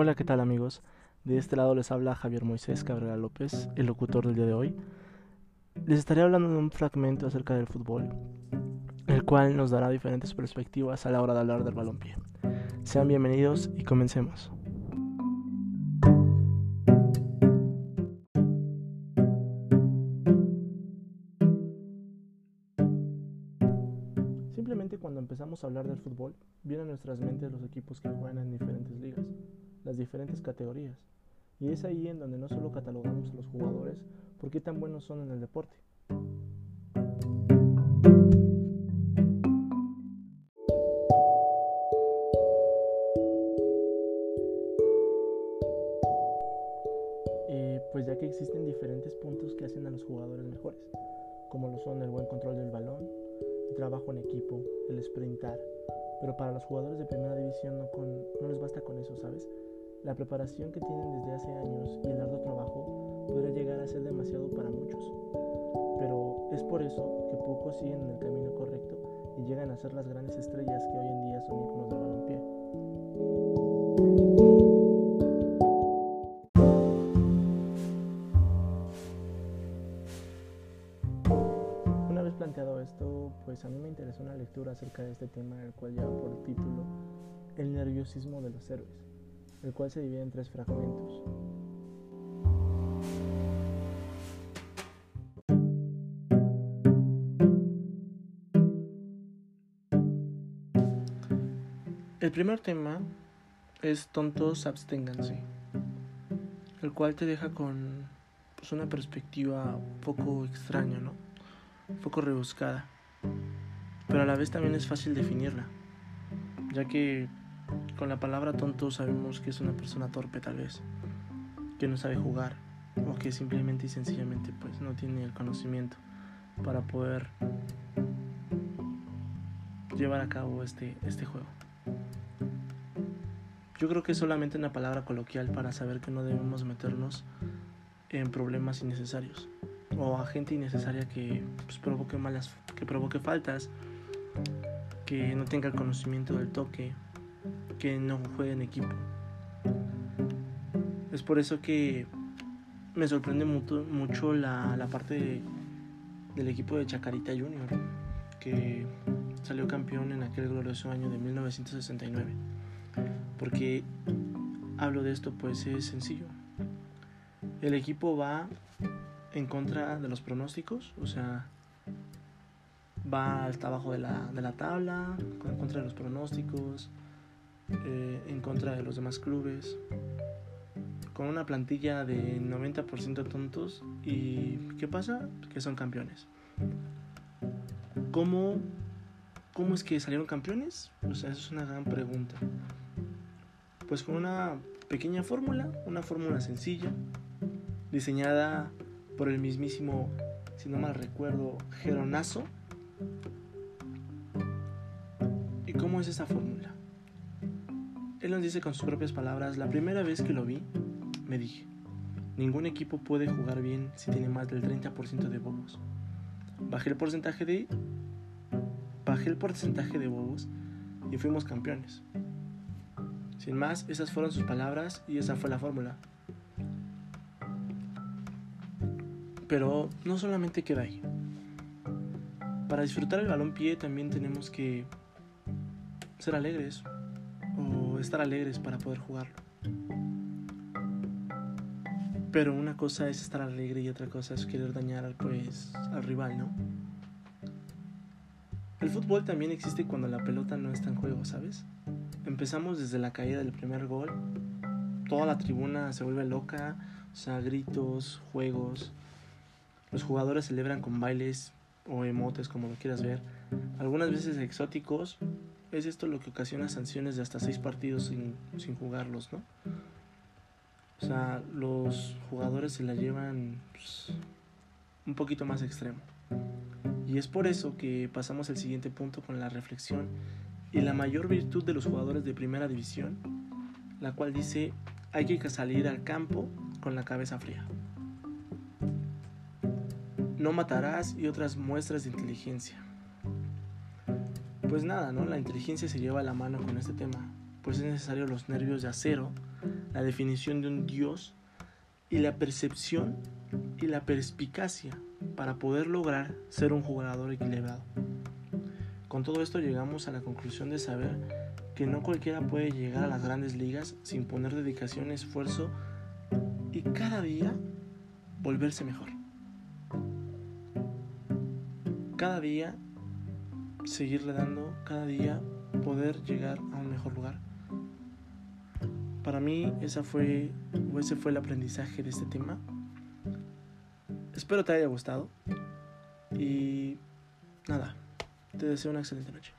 Hola, ¿qué tal amigos? De este lado les habla Javier Moisés Cabrera López, el locutor del día de hoy. Les estaré hablando de un fragmento acerca del fútbol, el cual nos dará diferentes perspectivas a la hora de hablar del balompié. Sean bienvenidos y comencemos. Simplemente cuando empezamos a hablar del fútbol, vienen a nuestras mentes los equipos que juegan en diferentes ligas las diferentes categorías. Y es ahí en donde no solo catalogamos a los jugadores por qué tan buenos son en el deporte. Y pues ya que existen diferentes puntos que hacen a los jugadores mejores, como lo son el buen control del balón, el trabajo en equipo, el sprintar, pero para los jugadores de primera división no, con, no les basta con eso, ¿sabes? La preparación que tienen desde hace años y el arduo trabajo podría llegar a ser demasiado para muchos. Pero es por eso que pocos siguen en el camino correcto y llegan a ser las grandes estrellas que hoy en día son íconos del balompié. Una vez planteado esto, pues a mí me interesó una lectura acerca de este tema, el cual lleva por título El nerviosismo de los héroes el cual se divide en tres fragmentos. El primer tema es Tontos absténganse, el cual te deja con pues, una perspectiva un poco extraña, ¿no? Un poco rebuscada, pero a la vez también es fácil definirla, ya que con la palabra tonto sabemos que es una persona torpe tal vez, que no sabe jugar o que simplemente y sencillamente pues no tiene el conocimiento para poder llevar a cabo este, este juego. Yo creo que es solamente una palabra coloquial para saber que no debemos meternos en problemas innecesarios o a gente innecesaria que pues, provoque malas, que provoque faltas, que no tenga el conocimiento del toque que no juegue en equipo. Es por eso que me sorprende mucho, mucho la, la, parte del equipo de Chacarita Junior, que salió campeón en aquel glorioso año de 1969. Porque hablo de esto, pues es sencillo. El equipo va en contra de los pronósticos, o sea, va hasta abajo de la, de la tabla, en contra de los pronósticos, eh, en contra de los demás clubes, con una plantilla de 90% tontos y ¿qué pasa? Que son campeones. ¿Cómo, ¿Cómo es que salieron campeones? O sea, eso es una gran pregunta. Pues con una pequeña fórmula, una fórmula sencilla, diseñada por el mismísimo, si no mal recuerdo, Geronazo. ¿Y cómo es esa fórmula? Él nos dice con sus propias palabras, la primera vez que lo vi, me dije, ningún equipo puede jugar bien si tiene más del 30% de bobos. Bajé el porcentaje de bajé el porcentaje de bobos y fuimos campeones. Sin más, esas fueron sus palabras y esa fue la fórmula. Pero no solamente queda ahí. Para disfrutar el balón pie también tenemos que ser alegres, estar alegres para poder jugarlo. Pero una cosa es estar alegre y otra cosa es querer dañar pues, al rival, ¿no? El fútbol también existe cuando la pelota no está en juego, ¿sabes? Empezamos desde la caída del primer gol, toda la tribuna se vuelve loca, o sea, gritos, juegos, los jugadores celebran con bailes o emotes, como lo quieras ver, algunas veces exóticos, es esto lo que ocasiona sanciones de hasta seis partidos sin, sin jugarlos, ¿no? O sea, los jugadores se la llevan pues, un poquito más extremo. Y es por eso que pasamos al siguiente punto con la reflexión y la mayor virtud de los jugadores de primera división, la cual dice hay que salir al campo con la cabeza fría. No matarás y otras muestras de inteligencia pues nada, ¿no? La inteligencia se lleva la mano con este tema, pues es necesario los nervios de acero la definición de un Dios y la percepción y la perspicacia para poder lograr ser un jugador equilibrado. Con todo esto llegamos a la conclusión de saber que no cualquiera puede llegar a las grandes ligas sin poner dedicación, esfuerzo y cada día volverse mejor. Cada día seguirle dando, cada día poder llegar a un mejor lugar. Para mí esa fue, ese fue el aprendizaje de este tema. Espero te haya gustado y nada, te deseo una excelente noche.